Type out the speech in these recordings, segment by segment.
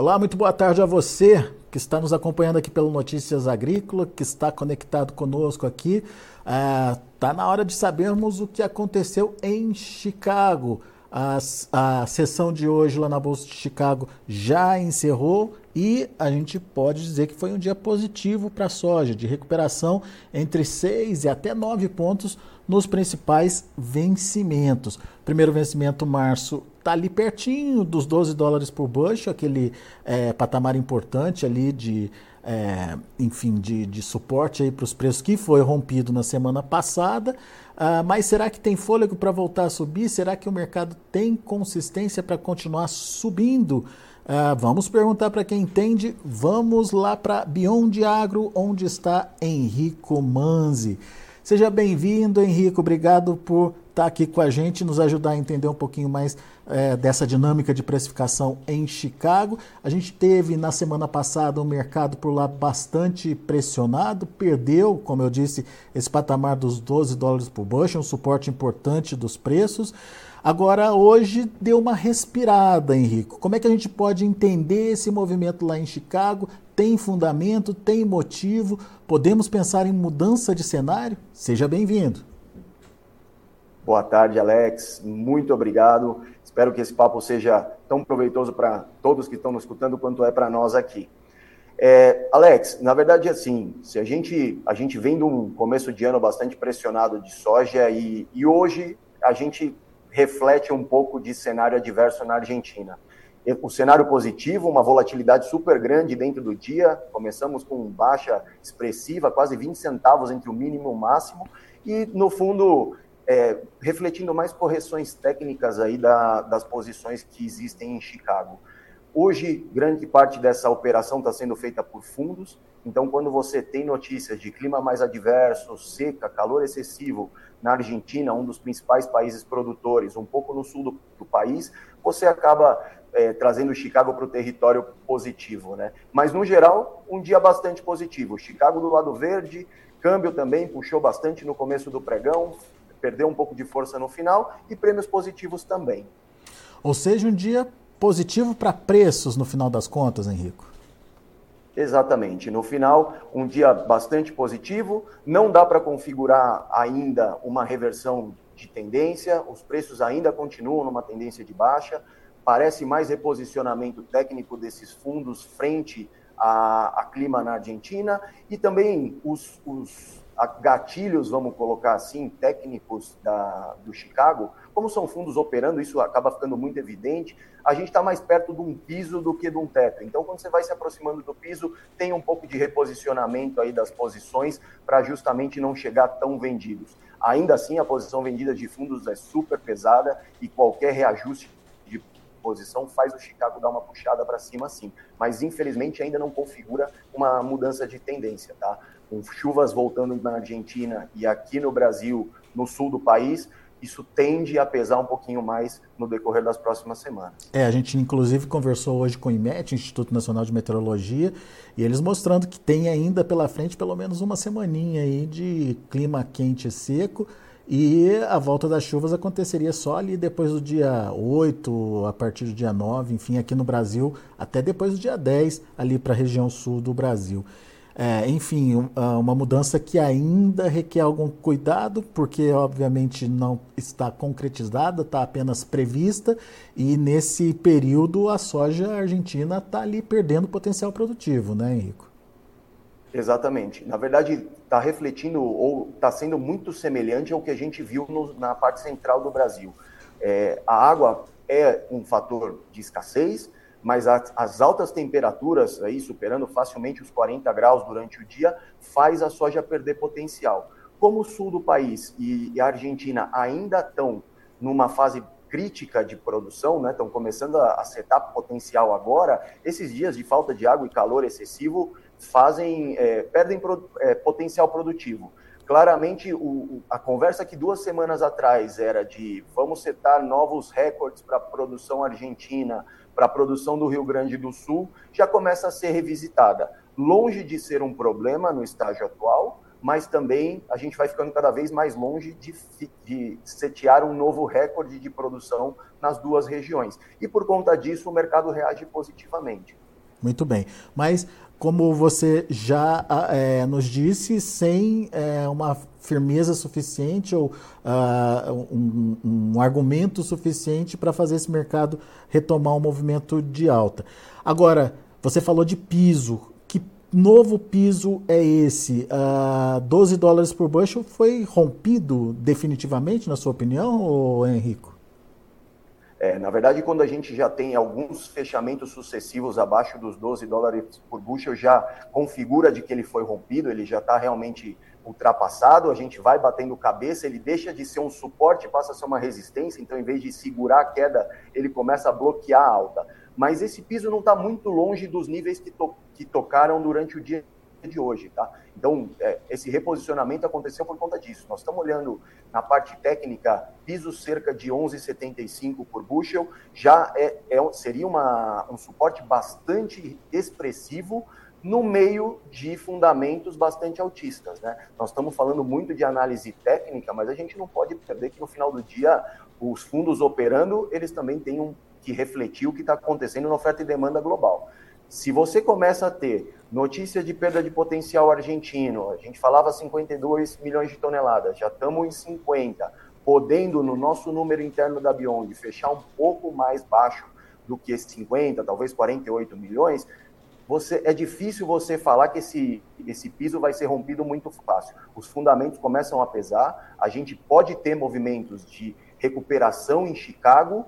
Olá, muito boa tarde a você que está nos acompanhando aqui pelo Notícias Agrícola, que está conectado conosco aqui. Está é, na hora de sabermos o que aconteceu em Chicago. A, a sessão de hoje lá na Bolsa de Chicago já encerrou e a gente pode dizer que foi um dia positivo para a soja, de recuperação entre 6 e até 9 pontos nos principais vencimentos. Primeiro vencimento, março, está ali pertinho dos 12 dólares por bushel, aquele é, patamar importante ali de, é, enfim, de, de suporte para os preços que foi rompido na semana passada. Uh, mas será que tem fôlego para voltar a subir? Será que o mercado tem consistência para continuar subindo? Uh, vamos perguntar para quem entende. Vamos lá para Beyond Agro, onde está Henrico Manzi. Seja bem-vindo, Henrico. Obrigado por estar aqui com a gente, nos ajudar a entender um pouquinho mais é, dessa dinâmica de precificação em Chicago. A gente teve na semana passada um mercado por lá bastante pressionado, perdeu, como eu disse, esse patamar dos 12 dólares por bushel, um suporte importante dos preços. Agora, hoje deu uma respirada, Henrico. Como é que a gente pode entender esse movimento lá em Chicago? Tem fundamento? Tem motivo? Podemos pensar em mudança de cenário? Seja bem-vindo. Boa tarde, Alex. Muito obrigado. Espero que esse papo seja tão proveitoso para todos que estão nos escutando quanto é para nós aqui. É, Alex, na verdade, assim, se a gente a gente vem de um começo de ano bastante pressionado de soja e, e hoje a gente reflete um pouco de cenário adverso na Argentina. O cenário positivo, uma volatilidade super grande dentro do dia. Começamos com baixa expressiva, quase 20 centavos entre o mínimo e o máximo. E, no fundo, é, refletindo mais correções técnicas aí da, das posições que existem em Chicago. Hoje, grande parte dessa operação está sendo feita por fundos, então, quando você tem notícias de clima mais adverso, seca, calor excessivo na Argentina, um dos principais países produtores, um pouco no sul do, do país, você acaba é, trazendo Chicago para o território positivo. Né? Mas, no geral, um dia bastante positivo. Chicago do lado verde, câmbio também puxou bastante no começo do pregão, perdeu um pouco de força no final e prêmios positivos também. Ou seja, um dia positivo para preços no final das contas, Henrico. Exatamente. No final, um dia bastante positivo. Não dá para configurar ainda uma reversão de tendência. Os preços ainda continuam numa tendência de baixa. Parece mais reposicionamento técnico desses fundos frente a, a clima na Argentina e também os, os gatilhos, vamos colocar assim, técnicos da, do Chicago, como são fundos operando, isso acaba ficando muito evidente, a gente está mais perto de um piso do que de um teto. Então, quando você vai se aproximando do piso, tem um pouco de reposicionamento aí das posições para justamente não chegar tão vendidos. Ainda assim, a posição vendida de fundos é super pesada e qualquer reajuste de posição faz o Chicago dar uma puxada para cima, sim. Mas, infelizmente, ainda não configura uma mudança de tendência, tá? Com chuvas voltando na Argentina e aqui no Brasil, no sul do país, isso tende a pesar um pouquinho mais no decorrer das próximas semanas. É, a gente inclusive conversou hoje com o IMET, Instituto Nacional de Meteorologia, e eles mostrando que tem ainda pela frente pelo menos uma semaninha aí de clima quente e seco, e a volta das chuvas aconteceria só ali depois do dia 8, a partir do dia 9, enfim, aqui no Brasil, até depois do dia 10, ali para a região sul do Brasil. É, enfim, ah, uma mudança que ainda requer algum cuidado, porque obviamente não está concretizada, está apenas prevista, e nesse período a soja argentina está ali perdendo potencial produtivo, né, Henrico? Exatamente. Na verdade, está refletindo ou está sendo muito semelhante ao que a gente viu no, na parte central do Brasil. É, a água é um fator de escassez, mas as altas temperaturas, aí superando facilmente os 40 graus durante o dia, faz a soja perder potencial. Como o sul do país e a Argentina ainda estão numa fase crítica de produção, né, estão começando a acertar potencial agora, esses dias de falta de água e calor excessivo fazem é, perdem pro, é, potencial produtivo. Claramente, o, a conversa que duas semanas atrás era de vamos setar novos recordes para a produção argentina, para a produção do Rio Grande do Sul já começa a ser revisitada. Longe de ser um problema no estágio atual, mas também a gente vai ficando cada vez mais longe de, de setear um novo recorde de produção nas duas regiões. E por conta disso, o mercado reage positivamente. Muito bem. Mas, como você já é, nos disse, sem é, uma firmeza suficiente ou uh, um, um, argumento suficiente para fazer esse mercado retomar um movimento de alta. Agora, você falou de piso. Que novo piso é esse? Uh, ah, 12 dólares por bushel foi rompido definitivamente, na sua opinião, Henrico? É, na verdade, quando a gente já tem alguns fechamentos sucessivos abaixo dos 12 dólares por bushel, já configura de que ele foi rompido, ele já está realmente ultrapassado, a gente vai batendo cabeça, ele deixa de ser um suporte, passa a ser uma resistência, então em vez de segurar a queda, ele começa a bloquear a alta. Mas esse piso não está muito longe dos níveis que, to que tocaram durante o dia de hoje, tá? Então, é, esse reposicionamento aconteceu por conta disso. Nós estamos olhando na parte técnica, piso cerca de 11,75 por bushel, já é, é seria uma, um suporte bastante expressivo no meio de fundamentos bastante altistas, né? Nós estamos falando muito de análise técnica, mas a gente não pode perder que no final do dia os fundos operando, eles também têm um, que refletir o que está acontecendo na oferta e demanda global. Se você começa a ter notícias de perda de potencial argentino, a gente falava 52 milhões de toneladas, já estamos em 50, podendo no nosso número interno da Beyond fechar um pouco mais baixo do que esses 50, talvez 48 milhões, você é difícil você falar que esse, esse piso vai ser rompido muito fácil. Os fundamentos começam a pesar, a gente pode ter movimentos de recuperação em Chicago,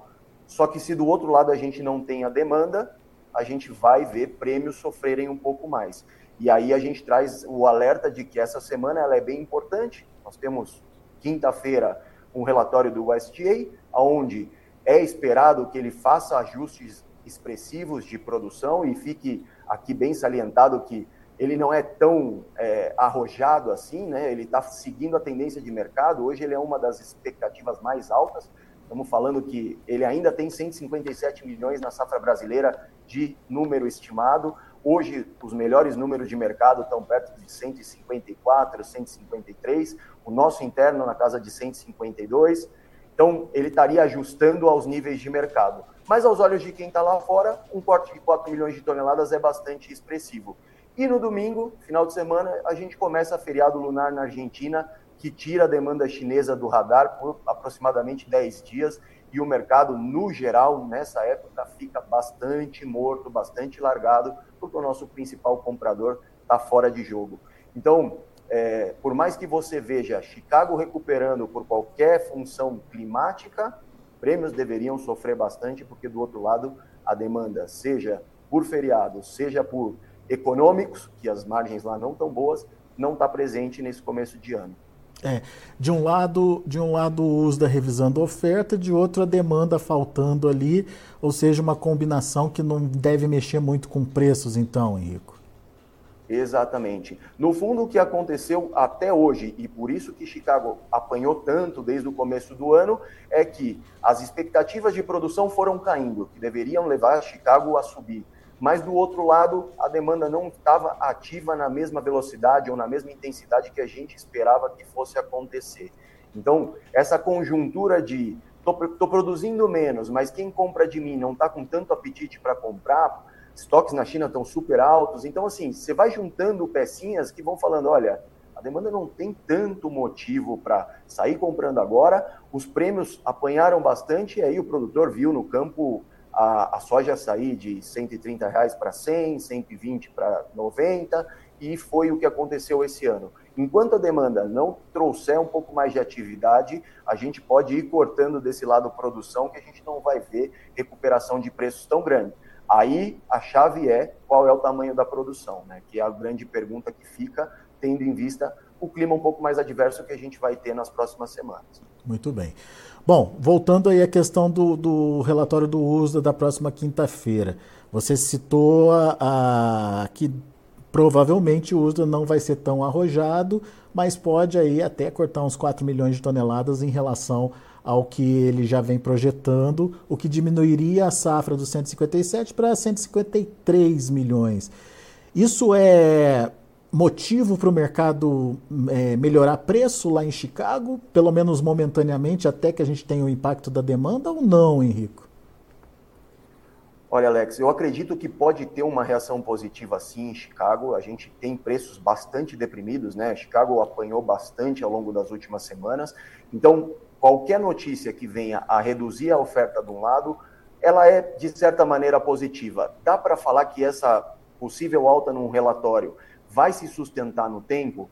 só que se do outro lado a gente não tem a demanda, a gente vai ver prêmios sofrerem um pouco mais. E aí a gente traz o alerta de que essa semana ela é bem importante. Nós temos quinta-feira um relatório do USDA, onde é esperado que ele faça ajustes expressivos de produção e fique aqui bem salientado que ele não é tão é, arrojado assim, né? Ele está seguindo a tendência de mercado. Hoje ele é uma das expectativas mais altas. Estamos falando que ele ainda tem 157 milhões na safra brasileira de número estimado. Hoje, os melhores números de mercado estão perto de 154, 153. O nosso interno na casa de 152. Então, ele estaria ajustando aos níveis de mercado. Mas, aos olhos de quem está lá fora, um corte de 4 milhões de toneladas é bastante expressivo. E no domingo, final de semana, a gente começa feriado lunar na Argentina que tira a demanda chinesa do radar por aproximadamente 10 dias e o mercado, no geral, nessa época, fica bastante morto, bastante largado, porque o nosso principal comprador está fora de jogo. Então, é, por mais que você veja Chicago recuperando por qualquer função climática, prêmios deveriam sofrer bastante, porque do outro lado, a demanda, seja por feriados, seja por econômicos, que as margens lá não estão boas, não está presente nesse começo de ano. É, de um lado, de um lado o uso da revisão da oferta, de outro a demanda faltando ali, ou seja, uma combinação que não deve mexer muito com preços, então, Henrico. Exatamente. No fundo, o que aconteceu até hoje, e por isso que Chicago apanhou tanto desde o começo do ano, é que as expectativas de produção foram caindo, que deveriam levar Chicago a subir mas do outro lado, a demanda não estava ativa na mesma velocidade ou na mesma intensidade que a gente esperava que fosse acontecer. Então, essa conjuntura de estou produzindo menos, mas quem compra de mim não está com tanto apetite para comprar, estoques na China estão super altos. Então, assim, você vai juntando pecinhas que vão falando: olha, a demanda não tem tanto motivo para sair comprando agora, os prêmios apanharam bastante, e aí o produtor viu no campo a, a soja sair de 130 reais para 100, 120 para 90, e foi o que aconteceu esse ano. Enquanto a demanda não trouxer um pouco mais de atividade, a gente pode ir cortando desse lado produção, que a gente não vai ver recuperação de preços tão grande. Aí a chave é qual é o tamanho da produção, né? que é a grande pergunta que fica, tendo em vista o clima um pouco mais adverso que a gente vai ter nas próximas semanas. Muito bem. Bom, voltando aí à questão do, do relatório do uso da próxima quinta-feira. Você citou a, a, que provavelmente o uso não vai ser tão arrojado, mas pode aí até cortar uns 4 milhões de toneladas em relação ao que ele já vem projetando, o que diminuiria a safra dos 157 para 153 milhões. Isso é motivo para o mercado é, melhorar preço lá em Chicago, pelo menos momentaneamente, até que a gente tenha o impacto da demanda ou não, Henrico? Olha, Alex, eu acredito que pode ter uma reação positiva sim em Chicago. A gente tem preços bastante deprimidos, né? Chicago apanhou bastante ao longo das últimas semanas. Então, qualquer notícia que venha a reduzir a oferta de um lado, ela é de certa maneira positiva. Dá para falar que essa possível alta num relatório vai se sustentar no tempo?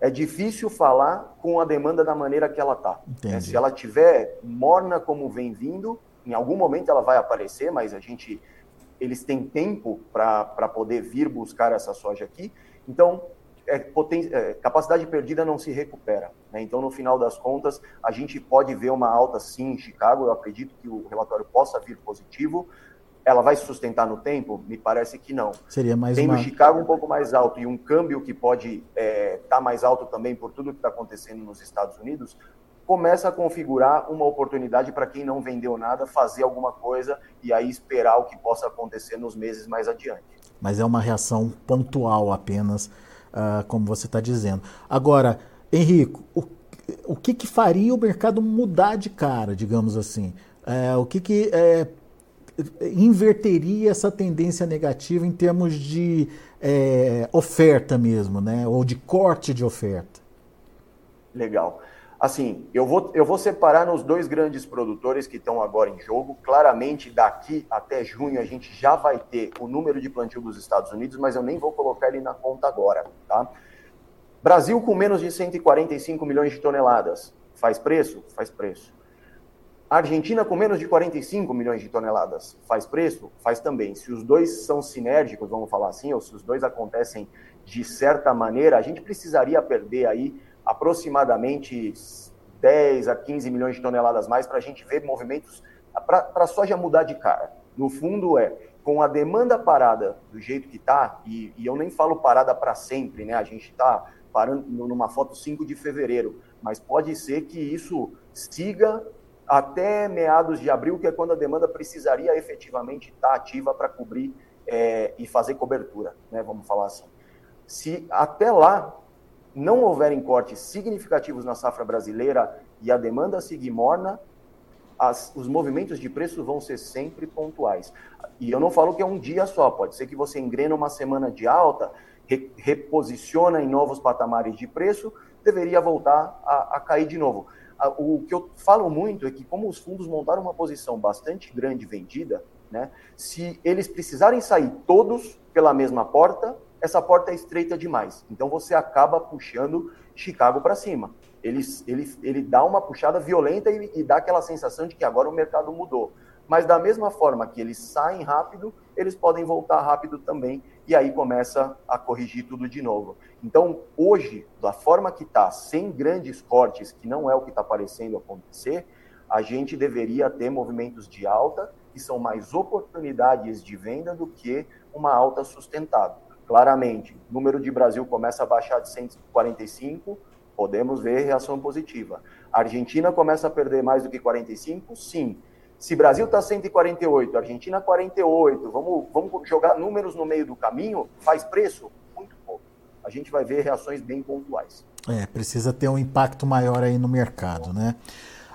É difícil falar com a demanda da maneira que ela está. Né? Se ela tiver morna como vem vindo, em algum momento ela vai aparecer, mas a gente eles têm tempo para poder vir buscar essa soja aqui. Então, é, poten, é, capacidade perdida não se recupera. Né? Então, no final das contas, a gente pode ver uma alta sim em Chicago. Eu acredito que o relatório possa vir positivo. Ela vai se sustentar no tempo? Me parece que não. Seria mais Tem uma... Chicago um pouco mais alto e um câmbio que pode estar é, tá mais alto também por tudo que está acontecendo nos Estados Unidos, começa a configurar uma oportunidade para quem não vendeu nada fazer alguma coisa e aí esperar o que possa acontecer nos meses mais adiante. Mas é uma reação pontual apenas, uh, como você está dizendo. Agora, Henrico, o, o que, que faria o mercado mudar de cara, digamos assim? É, o que, que é, inverteria essa tendência negativa em termos de é, oferta mesmo, né? ou de corte de oferta? Legal. Assim, eu vou, eu vou separar nos dois grandes produtores que estão agora em jogo. Claramente, daqui até junho, a gente já vai ter o número de plantio dos Estados Unidos, mas eu nem vou colocar ele na conta agora. Tá? Brasil com menos de 145 milhões de toneladas. Faz preço? Faz preço. Argentina com menos de 45 milhões de toneladas. Faz preço? Faz também. Se os dois são sinérgicos, vamos falar assim, ou se os dois acontecem de certa maneira, a gente precisaria perder aí aproximadamente 10 a 15 milhões de toneladas mais para a gente ver movimentos para a soja mudar de cara. No fundo é com a demanda parada do jeito que está, e, e, eu nem falo parada para sempre, né? A gente está parando numa foto 5 de fevereiro, mas pode ser que isso siga até meados de abril, que é quando a demanda precisaria efetivamente estar ativa para cobrir é, e fazer cobertura, né? Vamos falar assim. Se até lá não houverem cortes significativos na safra brasileira e a demanda seguir morna, as, os movimentos de preço vão ser sempre pontuais. E eu não falo que é um dia só, pode ser que você engrena uma semana de alta, re, reposiciona em novos patamares de preço, deveria voltar a, a cair de novo. O que eu falo muito é que, como os fundos montaram uma posição bastante grande vendida, né, se eles precisarem sair todos pela mesma porta, essa porta é estreita demais. Então você acaba puxando Chicago para cima. Ele, ele, ele dá uma puxada violenta e, e, dá aquela sensação de que agora o mercado mudou. Mas da mesma forma que eles saem rápido, eles podem voltar rápido também e aí começa a corrigir tudo de novo. Então, hoje, da forma que está, sem grandes cortes, que não é o que está parecendo acontecer, a gente deveria ter movimentos de alta que são mais oportunidades de venda do que uma alta sustentada claramente, o número de Brasil começa a baixar de 145, podemos ver reação positiva. A Argentina começa a perder mais do que 45? Sim. Se Brasil está 148, Argentina 48, vamos, vamos jogar números no meio do caminho, faz preço? Muito pouco. A gente vai ver reações bem pontuais. É, precisa ter um impacto maior aí no mercado, né?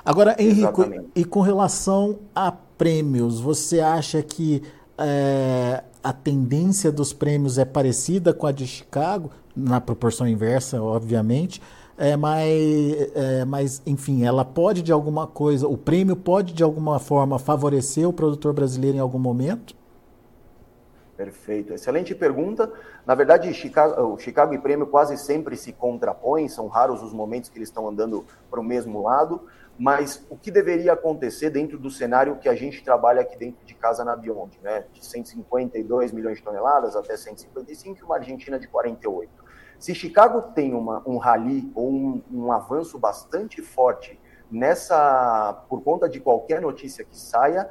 Agora, Henrico, Exatamente. e com relação a prêmios, você acha que é, a tendência dos prêmios é parecida com a de Chicago, na proporção inversa, obviamente, é, mas, é, mas, enfim, ela pode de alguma coisa, o prêmio pode de alguma forma favorecer o produtor brasileiro em algum momento? Perfeito, excelente pergunta. Na verdade, Chicago, o Chicago e Prêmio quase sempre se contrapõem, são raros os momentos que eles estão andando para o mesmo lado. Mas o que deveria acontecer dentro do cenário que a gente trabalha aqui dentro de casa na Beyond, né? De 152 milhões de toneladas até 155 e uma Argentina de 48. Se Chicago tem uma, um rally ou um, um avanço bastante forte nessa, por conta de qualquer notícia que saia,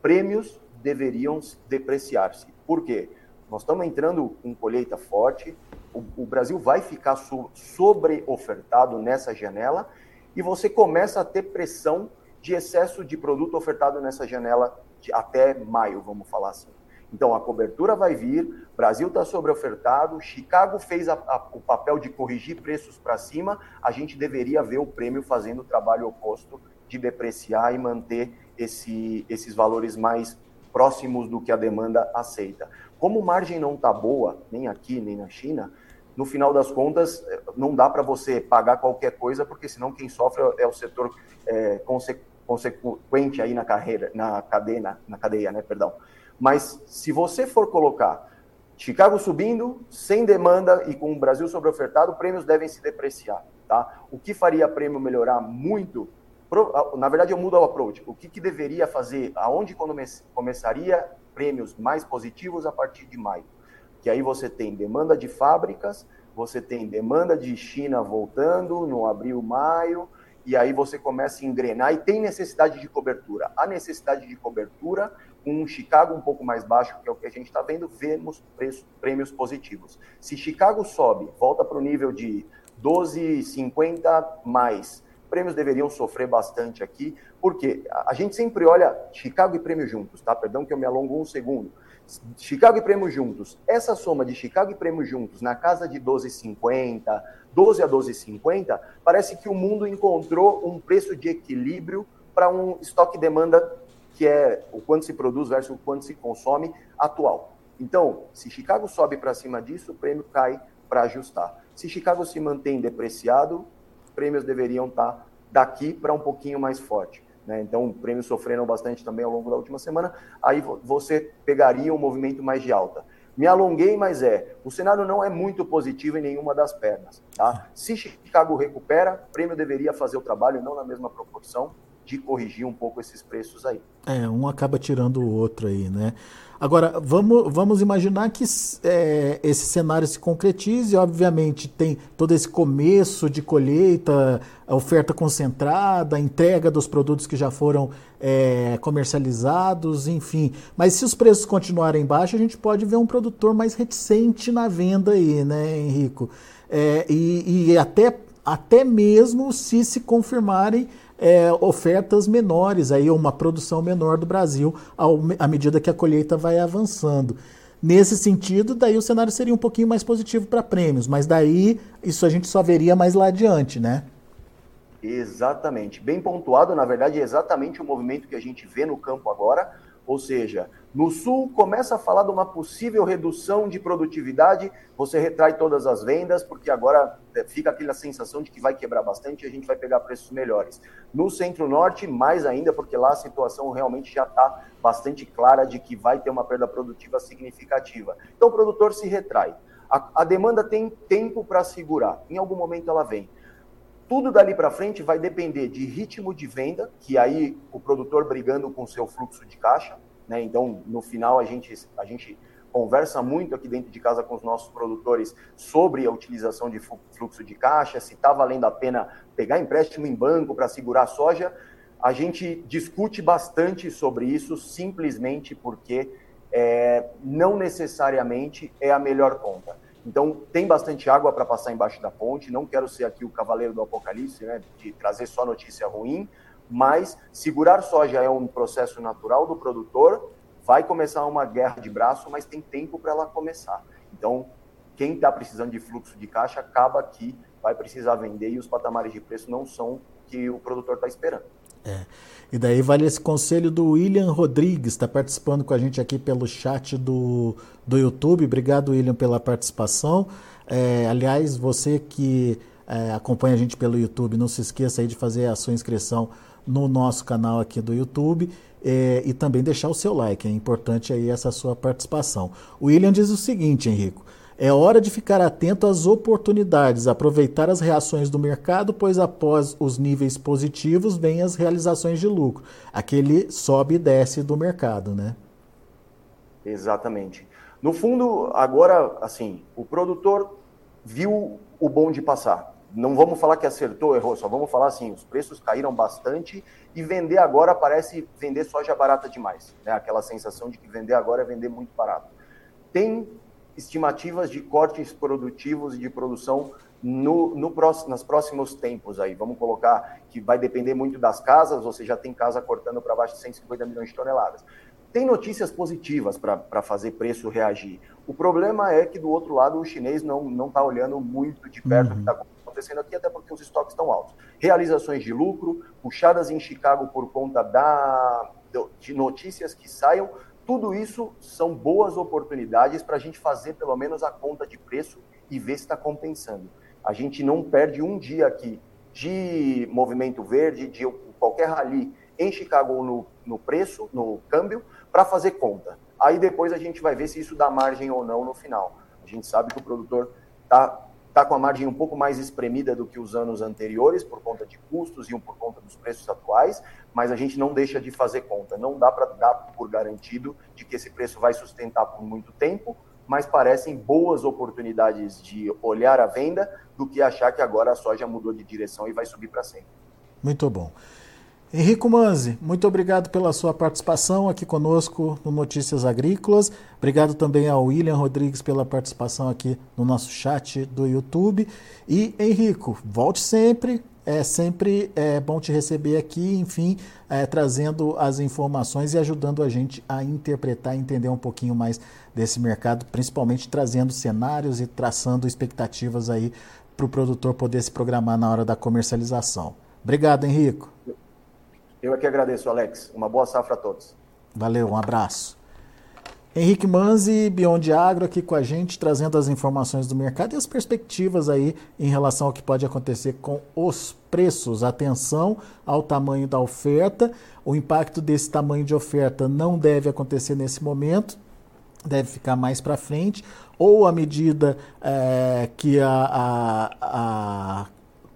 prêmios deveriam depreciar-se. Por quê? Nós estamos entrando com colheita forte, o, o Brasil vai ficar so, sobre ofertado nessa janela e você começa a ter pressão de excesso de produto ofertado nessa janela de até maio, vamos falar assim. Então a cobertura vai vir, Brasil está sobreofertado, Chicago fez a, a, o papel de corrigir preços para cima, a gente deveria ver o prêmio fazendo o trabalho oposto de depreciar e manter esse, esses valores mais próximos do que a demanda aceita. Como margem não está boa, nem aqui, nem na China, no final das contas, não dá para você pagar qualquer coisa, porque senão quem sofre é o setor é, consequente aí na carreira, na cadeia, na cadeia, né, perdão. Mas se você for colocar Chicago subindo, sem demanda e com o Brasil sobreofertado, prêmios devem se depreciar. Tá? O que faria prêmio melhorar muito? Na verdade, eu mudo o approach. O que, que deveria fazer? Aonde começaria prêmios mais positivos a partir de maio? Que aí você tem demanda de fábricas, você tem demanda de China voltando no abril, maio, e aí você começa a engrenar e tem necessidade de cobertura. A necessidade de cobertura com um Chicago um pouco mais baixo, que é o que a gente está vendo, vemos preço, prêmios positivos. Se Chicago sobe, volta para o nível de 12,50 mais, prêmios deveriam sofrer bastante aqui, porque a gente sempre olha Chicago e prêmio juntos, tá? Perdão que eu me alongo um segundo. Chicago e prêmio juntos. Essa soma de Chicago e prêmio juntos na casa de 12,50, 12 a 12,50, parece que o mundo encontrou um preço de equilíbrio para um estoque demanda que é o quanto se produz versus o quanto se consome atual. Então, se Chicago sobe para cima disso, o prêmio cai para ajustar. Se Chicago se mantém depreciado, prêmios deveriam estar tá daqui para um pouquinho mais forte. Né? Então, prêmios sofreram bastante também ao longo da última semana. Aí você pegaria um movimento mais de alta. Me alonguei, mas é. O cenário não é muito positivo em nenhuma das pernas. Tá? Se Chicago recupera, prêmio deveria fazer o trabalho, não na mesma proporção de corrigir um pouco esses preços aí. É, um acaba tirando o outro aí, né? Agora, vamos, vamos imaginar que é, esse cenário se concretize, obviamente tem todo esse começo de colheita, a oferta concentrada, a entrega dos produtos que já foram é, comercializados, enfim. Mas se os preços continuarem baixos, a gente pode ver um produtor mais reticente na venda aí, né, Henrico? É, e, e até, até mesmo se se confirmarem é, ofertas menores, aí uma produção menor do Brasil ao, à medida que a colheita vai avançando. Nesse sentido, daí o cenário seria um pouquinho mais positivo para prêmios, mas daí isso a gente só veria mais lá adiante, né? Exatamente. Bem pontuado, na verdade, é exatamente o movimento que a gente vê no campo agora. Ou seja, no sul começa a falar de uma possível redução de produtividade, você retrai todas as vendas, porque agora é, fica aquela sensação de que vai quebrar bastante e a gente vai pegar preços melhores. No centro-norte, mais ainda, porque lá a situação realmente já está bastante clara de que vai ter uma perda produtiva significativa. Então o produtor se retrai. A, a demanda tem tempo para segurar, em algum momento ela vem. Tudo dali para frente vai depender de ritmo de venda, que aí o produtor brigando com seu fluxo de caixa, né? Então, no final a gente a gente conversa muito aqui dentro de casa com os nossos produtores sobre a utilização de fluxo de caixa, se está valendo a pena pegar empréstimo em banco para segurar a soja. A gente discute bastante sobre isso, simplesmente porque é, não necessariamente é a melhor conta. Então, tem bastante água para passar embaixo da ponte. Não quero ser aqui o cavaleiro do apocalipse, né, de trazer só notícia ruim, mas segurar soja é um processo natural do produtor. Vai começar uma guerra de braço, mas tem tempo para ela começar. Então, quem está precisando de fluxo de caixa acaba que vai precisar vender e os patamares de preço não são que o produtor está esperando. É. E daí vale esse conselho do William Rodrigues, está participando com a gente aqui pelo chat do, do YouTube. Obrigado, William, pela participação. É, aliás, você que é, acompanha a gente pelo YouTube, não se esqueça aí de fazer a sua inscrição no nosso canal aqui do YouTube é, e também deixar o seu like. É importante aí essa sua participação. O William diz o seguinte, Henrico. É hora de ficar atento às oportunidades, aproveitar as reações do mercado, pois após os níveis positivos vêm as realizações de lucro. Aquele sobe e desce do mercado, né? Exatamente. No fundo, agora, assim, o produtor viu o bonde passar. Não vamos falar que acertou, errou, só vamos falar assim, os preços caíram bastante e vender agora parece vender soja barata demais. Né? Aquela sensação de que vender agora é vender muito barato. Tem estimativas de cortes produtivos e de produção no, no próximo, nos próximos tempos aí. Vamos colocar que vai depender muito das casas, você já tem casa cortando para baixo de 150 milhões de toneladas. Tem notícias positivas para fazer preço reagir. O problema é que do outro lado o chinês não está olhando muito de perto uhum. o que está acontecendo aqui, até porque os estoques estão altos. Realizações de lucro, puxadas em Chicago por conta da, de notícias que saiam tudo isso são boas oportunidades para a gente fazer pelo menos a conta de preço e ver se está compensando. A gente não perde um dia aqui de movimento verde, de qualquer rally em Chicago no, no preço, no câmbio, para fazer conta. Aí depois a gente vai ver se isso dá margem ou não no final. A gente sabe que o produtor está tá com a margem um pouco mais espremida do que os anos anteriores, por conta de custos e por conta dos preços atuais, mas a gente não deixa de fazer conta. Não dá para dar por garantido de que esse preço vai sustentar por muito tempo, mas parecem boas oportunidades de olhar a venda do que achar que agora a soja mudou de direção e vai subir para sempre. Muito bom. Henrico Manzi, muito obrigado pela sua participação aqui conosco no Notícias Agrícolas. Obrigado também ao William Rodrigues pela participação aqui no nosso chat do YouTube. E Henrico, volte sempre. É sempre é, bom te receber aqui, enfim, é, trazendo as informações e ajudando a gente a interpretar e entender um pouquinho mais desse mercado, principalmente trazendo cenários e traçando expectativas aí para o produtor poder se programar na hora da comercialização. Obrigado, Henrico. Eu é que agradeço, Alex. Uma boa safra a todos. Valeu, um abraço. Henrique Manzi, Beyond Agro, aqui com a gente, trazendo as informações do mercado e as perspectivas aí em relação ao que pode acontecer com os preços. Atenção ao tamanho da oferta. O impacto desse tamanho de oferta não deve acontecer nesse momento, deve ficar mais para frente, ou à medida é, que a, a, a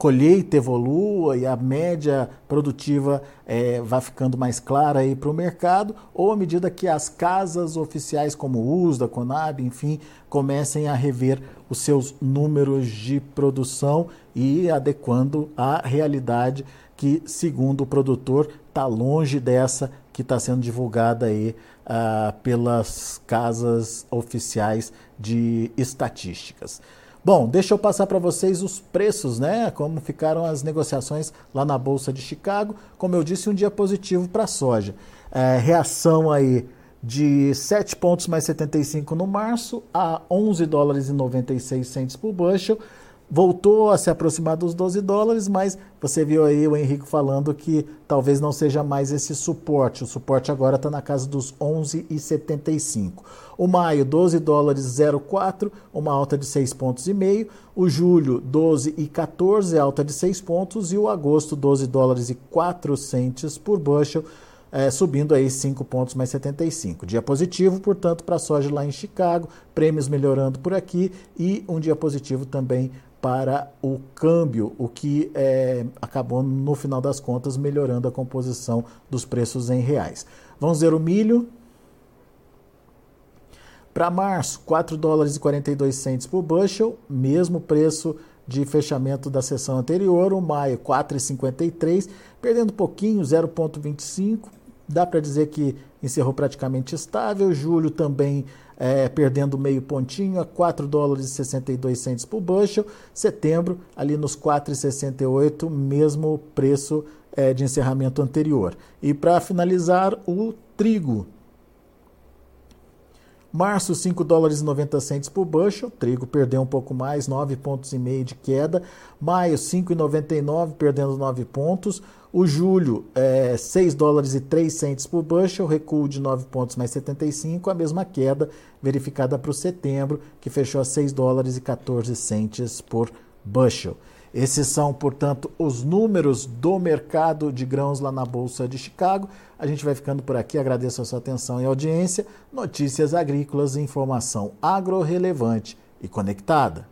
colheita evolua e a média produtiva é, vai ficando mais clara aí para o mercado, ou à medida que as casas oficiais como o USDA, Conab, enfim, comecem a rever os seus números de produção e adequando à realidade que, segundo o produtor, está longe dessa que está sendo divulgada aí uh, pelas casas oficiais de estatísticas. Bom, deixa eu passar para vocês os preços, né? Como ficaram as negociações lá na Bolsa de Chicago. Como eu disse, um dia positivo para a soja. É, reação aí de 7 pontos mais 75 no março a 11 dólares e 96 centes por bushel voltou a se aproximar dos 12 dólares, mas você viu aí o Henrique falando que talvez não seja mais esse suporte. O suporte agora está na casa dos 11,75. O maio, 12 dólares 0,4, uma alta de 6 pontos e meio. O julho, 12 e 14, alta de 6 pontos. E o agosto, 12 dólares e 4 centes por bushel, é, subindo aí 5 pontos mais 75. Dia positivo, portanto, para a soja lá em Chicago, prêmios melhorando por aqui e um dia positivo também para o câmbio, o que é, acabou, no final das contas, melhorando a composição dos preços em reais. Vamos ver o milho. Para março, 4 dólares e 42 centes por bushel, mesmo preço de fechamento da sessão anterior. O maio, 4,53, perdendo pouquinho, 0,25. Dá para dizer que encerrou praticamente estável. Julho também é, perdendo meio pontinho a 4 dólares e 62 centos por bushel. Setembro, ali nos 4,68, mesmo preço é, de encerramento anterior. E para finalizar, o trigo. Março, 5 dólares e 90 centos por bushel. Trigo perdeu um pouco mais, 9 pontos e de queda. Maio, 5,99, perdendo 9 pontos. O julho, é, 6 dólares e 3 centes por bushel, recuo de 9 pontos mais 75, a mesma queda verificada para o setembro, que fechou a 6 dólares e 14 centes por bushel. Esses são, portanto, os números do mercado de grãos lá na Bolsa de Chicago. A gente vai ficando por aqui. Agradeço a sua atenção e audiência. Notícias agrícolas, informação agro-relevante e conectada.